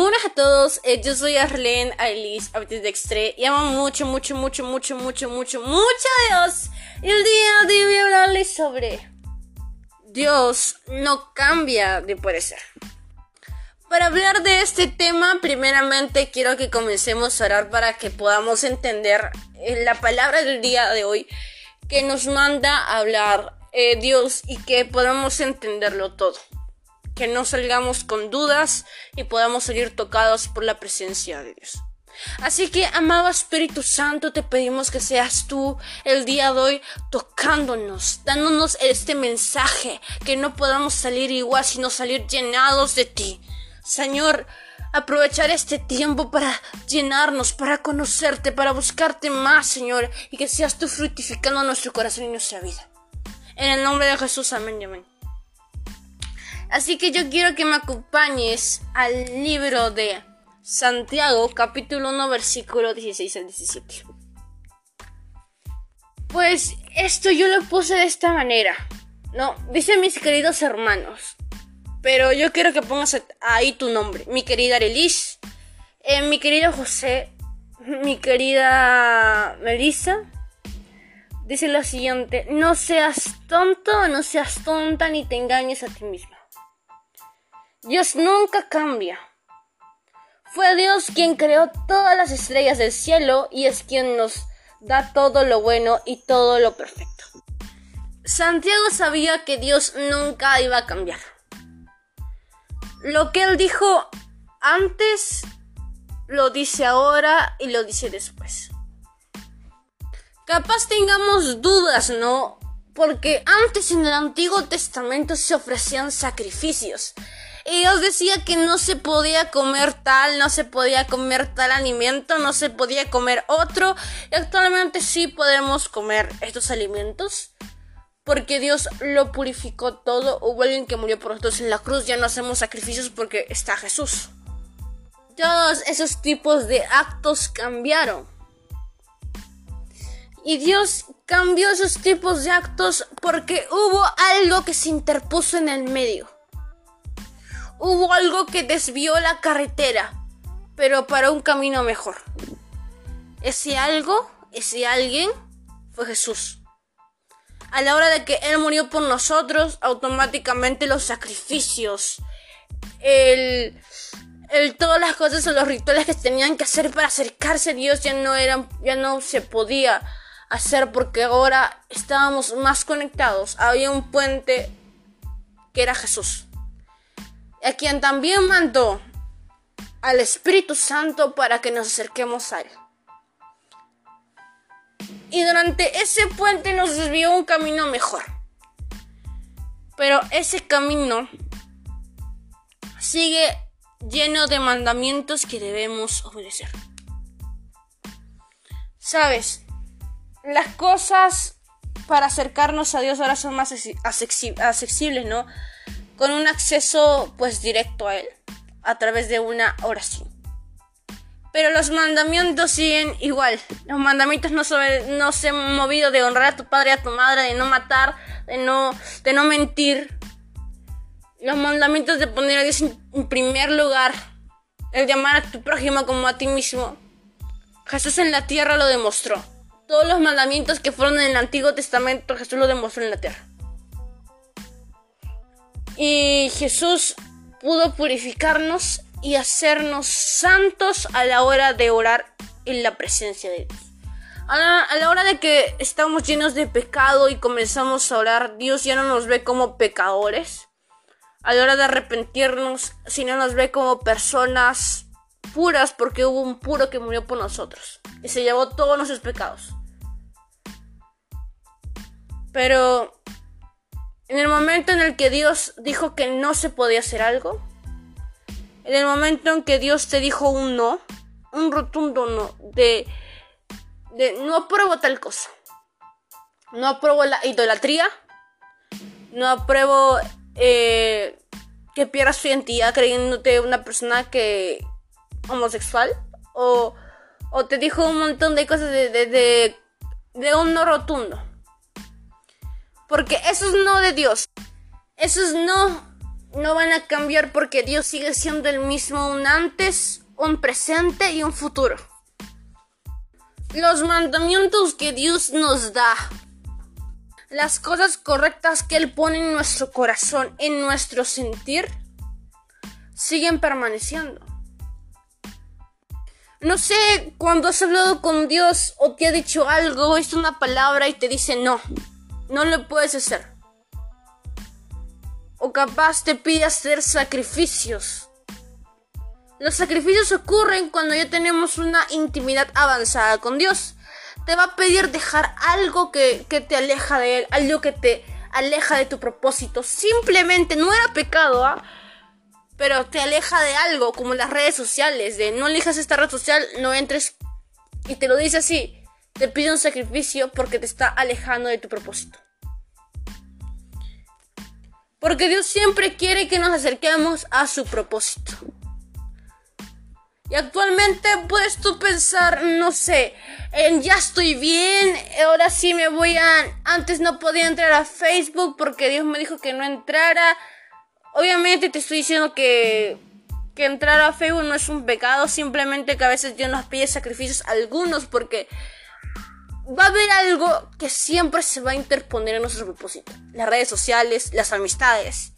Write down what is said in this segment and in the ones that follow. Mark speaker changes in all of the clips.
Speaker 1: Buenas a todos, eh, yo soy Arlene Ailis Dextre y amo mucho, mucho, mucho, mucho, mucho, mucho, mucho a Dios. Y el día de hoy voy a hablarles sobre Dios no cambia de parecer. Para hablar de este tema, primeramente quiero que comencemos a orar para que podamos entender eh, la palabra del día de hoy que nos manda a hablar eh, Dios y que podamos entenderlo todo que no salgamos con dudas y podamos salir tocados por la presencia de Dios. Así que, amado Espíritu Santo, te pedimos que seas tú el día de hoy tocándonos, dándonos este mensaje, que no podamos salir igual, sino salir llenados de ti. Señor, aprovechar este tiempo para llenarnos, para conocerte, para buscarte más, Señor, y que seas tú fructificando nuestro corazón y nuestra vida. En el nombre de Jesús, amén y amén. Así que yo quiero que me acompañes al libro de Santiago, capítulo 1, versículo 16 al 17. Pues esto yo lo puse de esta manera. No, dice mis queridos hermanos. Pero yo quiero que pongas ahí tu nombre. Mi querida Arelis, eh, mi querido José, mi querida Melissa. Dice lo siguiente, no seas tonto, no seas tonta, ni te engañes a ti misma. Dios nunca cambia. Fue Dios quien creó todas las estrellas del cielo y es quien nos da todo lo bueno y todo lo perfecto. Santiago sabía que Dios nunca iba a cambiar. Lo que él dijo antes, lo dice ahora y lo dice después. Capaz tengamos dudas, ¿no? Porque antes en el Antiguo Testamento se ofrecían sacrificios y Dios decía que no se podía comer tal, no se podía comer tal alimento, no se podía comer otro. Y actualmente sí podemos comer estos alimentos. Porque Dios lo purificó todo. Hubo alguien que murió por nosotros en la cruz. Ya no hacemos sacrificios porque está Jesús. Todos esos tipos de actos cambiaron. Y Dios cambió esos tipos de actos porque hubo algo que se interpuso en el medio hubo algo que desvió la carretera, pero para un camino mejor. Ese algo, ese alguien, fue Jesús. A la hora de que Él murió por nosotros, automáticamente los sacrificios, el, todas las cosas o los rituales que tenían que hacer para acercarse a Dios ya no eran, ya no se podía hacer porque ahora estábamos más conectados. Había un puente que era Jesús a quien también mandó al Espíritu Santo para que nos acerquemos a Él. Y durante ese puente nos desvió un camino mejor. Pero ese camino sigue lleno de mandamientos que debemos obedecer. Sabes, las cosas para acercarnos a Dios ahora son más accesibles, ¿no? Con un acceso pues directo a Él a través de una oración. Pero los mandamientos siguen igual. Los mandamientos no, no se han movido de honrar a tu padre y a tu madre, de no matar, de no, de no mentir. Los mandamientos de poner a Dios en primer lugar, el llamar a tu prójimo como a ti mismo. Jesús en la tierra lo demostró. Todos los mandamientos que fueron en el Antiguo Testamento, Jesús lo demostró en la tierra. Y Jesús pudo purificarnos y hacernos santos a la hora de orar en la presencia de Dios. A la, hora de que estamos llenos de pecado y comenzamos a orar, Dios ya no nos ve como pecadores. A la hora de arrepentirnos, sino nos ve como personas puras porque hubo un puro que murió por nosotros y se llevó todos nuestros pecados. Pero en el momento en el que Dios dijo que no se podía hacer algo, en el momento en que Dios te dijo un no, un rotundo no, de, de no apruebo tal cosa, no apruebo la idolatría, no apruebo eh, que pierdas tu identidad creyéndote una persona que homosexual, o, o te dijo un montón de cosas de, de, de un no rotundo. Porque eso es no de Dios. Eso es no no van a cambiar porque Dios sigue siendo el mismo un antes, un presente y un futuro. Los mandamientos que Dios nos da, las cosas correctas que Él pone en nuestro corazón, en nuestro sentir, siguen permaneciendo. No sé, cuando has hablado con Dios o te ha dicho algo, es una palabra y te dice no, no lo puedes hacer. O capaz te pide hacer sacrificios. Los sacrificios ocurren cuando ya tenemos una intimidad avanzada con Dios. Te va a pedir dejar algo que, te aleja de Él, algo que te aleja de tu propósito. Simplemente no era pecado, ¿ah? pero te aleja de algo, como las redes sociales, de no elijas esta red social, no entres y te lo dice así, te pide un sacrificio porque te está alejando de tu propósito. Porque Dios siempre quiere que nos acerquemos a su propósito. Y actualmente puedes tú pensar, no sé, en ya estoy bien, ahora sí me voy a... Antes no podía entrar a Facebook porque Dios me dijo que no entrara Obviamente te estoy diciendo que, que entrar a Facebook no es un pecado, simplemente que a veces Dios nos pide sacrificios algunos porque va a haber algo que siempre se va a interponer en nuestro propósito. Las redes sociales, las amistades,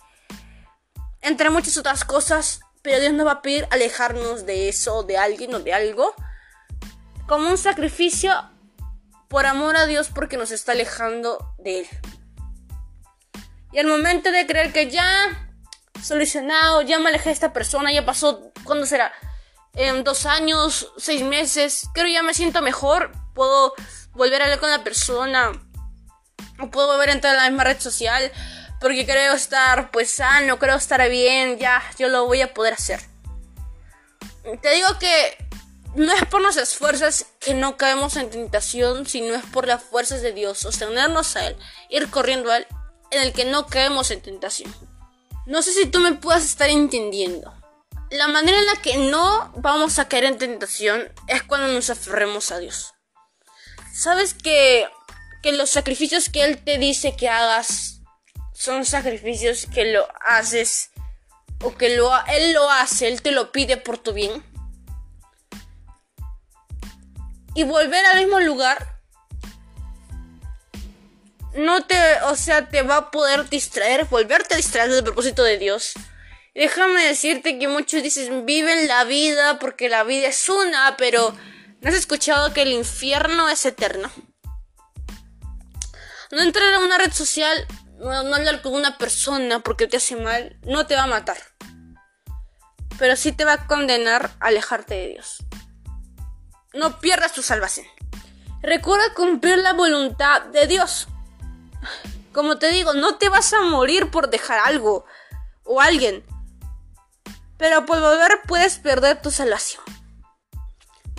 Speaker 1: entre muchas otras cosas, pero Dios nos va a pedir alejarnos de eso, de alguien o de algo, como un sacrificio por amor a Dios porque nos está alejando de Él. Y al momento de creer que ya solucionado, ya me alejé de esta persona, ya pasó, ¿cuándo será? En dos años, seis meses, creo ya me siento mejor, puedo volver a hablar con la persona, o puedo volver a entrar en la misma red social, porque creo estar pues sano, creo estar bien, ya, yo lo voy a poder hacer. Te digo que no es por nuestras fuerzas que no caemos en tentación, sino es por las fuerzas de Dios, sostenernos a Él, ir corriendo a Él, en el que no caemos en tentación. No sé si tú me puedas estar entendiendo. La manera en la que no vamos a caer en tentación es cuando nos aferremos a Dios. Sabes que, que los sacrificios que Él te dice que hagas son sacrificios que lo haces o que lo, Él lo hace, Él te lo pide por tu bien. Y volver al mismo lugar no te, o sea, te va a poder distraer, volverte a distraer del propósito de Dios. Déjame decirte que muchos dicen viven la vida porque la vida es una, pero ¿no has escuchado que el infierno es eterno? No entrar a una red social, no, hablar con una persona porque te hace mal, no te va a matar. Pero sí te va a condenar a alejarte de Dios. No pierdas tu salvación. Recuerda cumplir la voluntad de Dios. Como te digo, no te vas a morir por dejar algo o alguien. Pero por volver puedes perder tu salvación.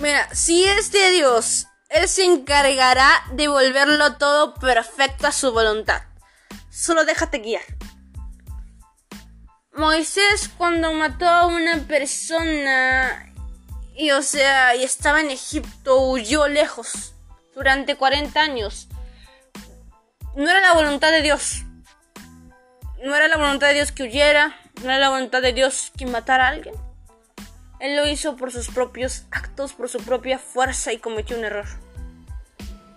Speaker 1: Mira, si es de Dios, Él se encargará de volverlo todo perfecto a su voluntad. Solo déjate guiar. Moisés cuando mató a una persona y o sea, y estaba en Egipto, huyó lejos durante 40 años no era la voluntad de Dios. No era la voluntad de Dios que huyera, no era la voluntad de Dios que matara a alguien. Él lo hizo por sus propios actos, por su propia fuerza y cometió un error.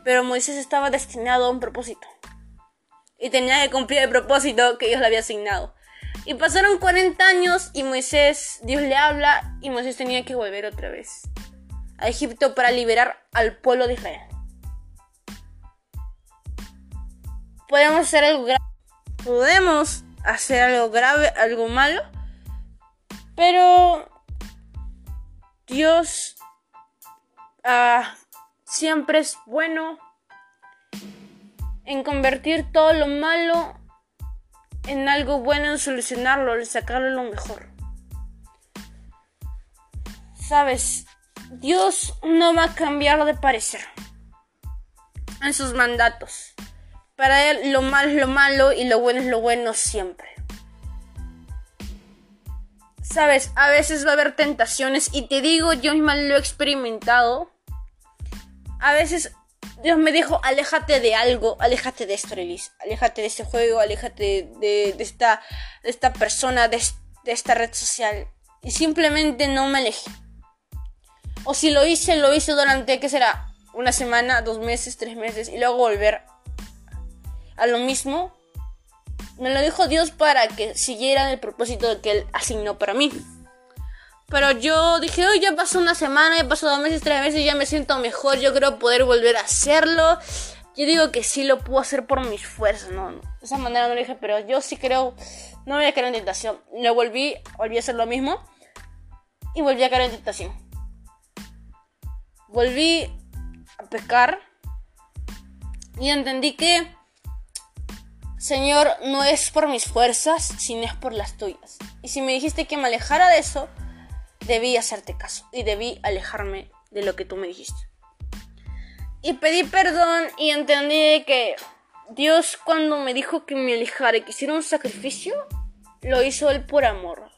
Speaker 1: Pero Moisés estaba destinado a un propósito. Y tenía que cumplir el propósito que Dios le había asignado. Y pasaron 40 años y Moisés, Dios le habla y Moisés tenía que volver otra vez a Egipto para liberar al pueblo de Israel. podemos hacer algo grave. Podemos hacer algo grave, algo malo. Pero Dios ah, siempre es bueno en convertir todo lo malo en algo bueno, en solucionarlo, en sacarlo lo mejor. Sabes, Dios no va a cambiar de parecer en sus mandatos. Para él lo malo es lo malo y lo bueno es lo bueno siempre. Sabes, a veces va a haber tentaciones y te digo, yo misma lo he experimentado. A veces Dios me dijo, aléjate de algo, aléjate de esto, Lilis, aléjate de este juego, aléjate de, esta, de esta persona, de, de esta red social. Y simplemente no me alejé. O si lo hice, lo hice durante, ¿qué será? Una semana, dos meses, tres meses, y luego volver a lo mismo. Me lo dijo Dios para que siguiera el propósito que Él asignó para mí. Pero yo dije, hoy ya pasó una semana, ya pasó dos meses, tres meses, ya me siento mejor, yo creo poder volver a hacerlo. Yo digo que sí lo puedo hacer por mis fuerzas, no, De esa manera no lo dije, pero yo sí creo, no voy a caer en tentación. Lo volví, volví a hacer lo mismo y volví a caer en tentación. Volví a pecar y entendí que, Señor, no es por mis fuerzas, sino es por las tuyas. Y si me dijiste que me alejara de eso, debí hacerte caso y debí alejarme de lo que tú me dijiste. Y pedí perdón y entendí que Dios cuando me dijo que me alejara y que hiciera un sacrificio, lo hizo Él por amor,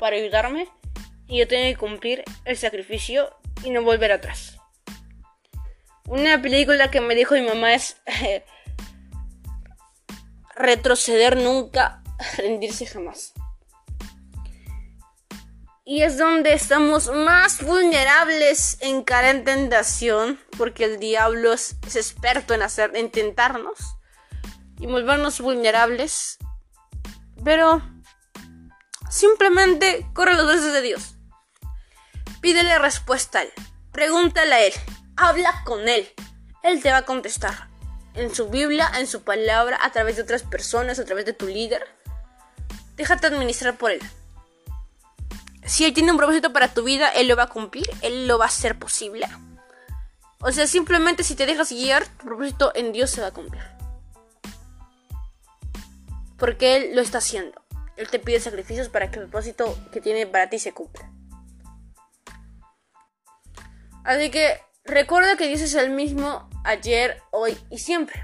Speaker 1: para ayudarme y yo tenía que cumplir el sacrificio y no volver atrás. Una película que me dijo mi mamá es retroceder nunca, rendirse jamás y es donde estamos más vulnerables en cara en tentación, porque el diablo es, experto en hacer, en tentarnos y volvernos vulnerables. Pero simplemente corre los brazos de Dios. Pídele respuesta a él, pregúntale a él, habla con él. Él te va a contestar en su Biblia, en su palabra, a través de otras personas, a través de tu líder. Déjate administrar por él si Él tiene un propósito para tu vida, Él lo va a cumplir, Él lo va a hacer posible. O sea, simplemente si te dejas guiar, tu propósito en Dios se va a cumplir. Porque Él lo está haciendo. Él te pide sacrificios para que el propósito que tiene para ti se cumpla. Así que recuerda que Dios es el mismo ayer, hoy y siempre.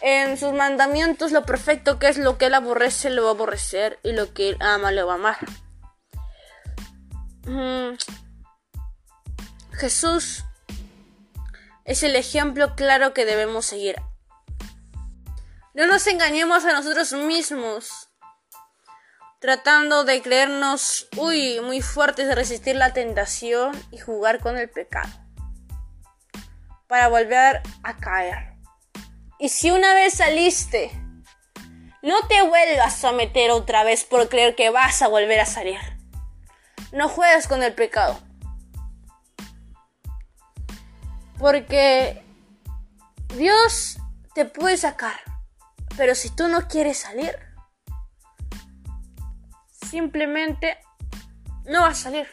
Speaker 1: En sus mandamientos lo perfecto que es lo que Él aborrece, lo va a aborrecer y lo que Él ama, lo va a amar. Jesús es el ejemplo claro que debemos seguir. No nos engañemos a nosotros mismos tratando de creernos, uy, muy fuertes de resistir la tentación y jugar con el pecado para volver a caer. Y si una vez saliste, no te vuelvas a meter otra vez por creer que vas a volver a salir. No juegues con el pecado. Porque Dios te puede sacar. Pero si tú no quieres salir, simplemente no vas a salir.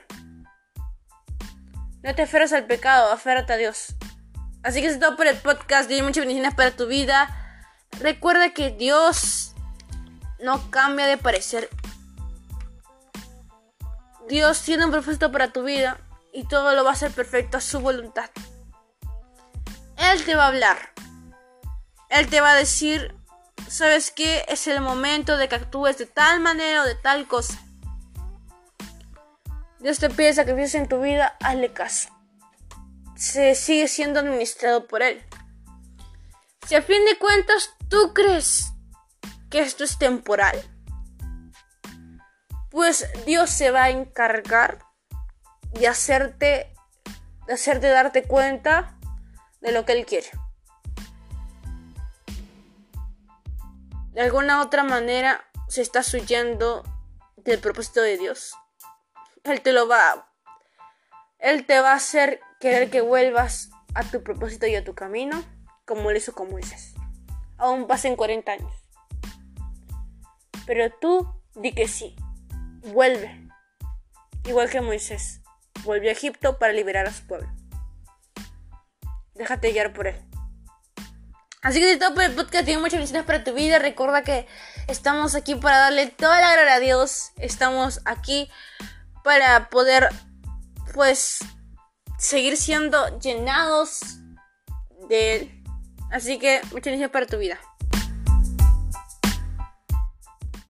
Speaker 1: No te aferres al pecado, aférrate a Dios. Así que eso es todo por el podcast. Doy muchas bendiciones para tu vida. Recuerda que Dios no cambia de parecer Dios tiene un propósito para tu vida y todo lo va a hacer perfecto a su voluntad. Él te va a hablar. Él te va a decir, ¿sabes qué? Es el momento de que actúes de tal manera o de tal cosa. Dios te pide sacrificios en tu vida, hazle caso. Se sigue siendo administrado por Él. Si a fin de cuentas tú crees que esto es temporal, pues Dios se va a encargar de hacerte, de hacerte darte cuenta de lo que Él quiere. De alguna otra manera se está huyendo del propósito de Dios. Él te lo va, Él te va a hacer querer que vuelvas a tu propósito y a tu camino, como lo hizo con Moisés. Aún pasen 40 años. Pero tú di que sí vuelve, igual que Moisés, volvió a Egipto para liberar a su pueblo. Déjate guiar por él. Así que de todo por el podcast, tengo muchas bendiciones para tu vida. Recuerda que estamos aquí para darle toda la gloria a Dios. Estamos aquí para poder, pues, seguir siendo llenados de Él. Así que muchas bendiciones para tu vida.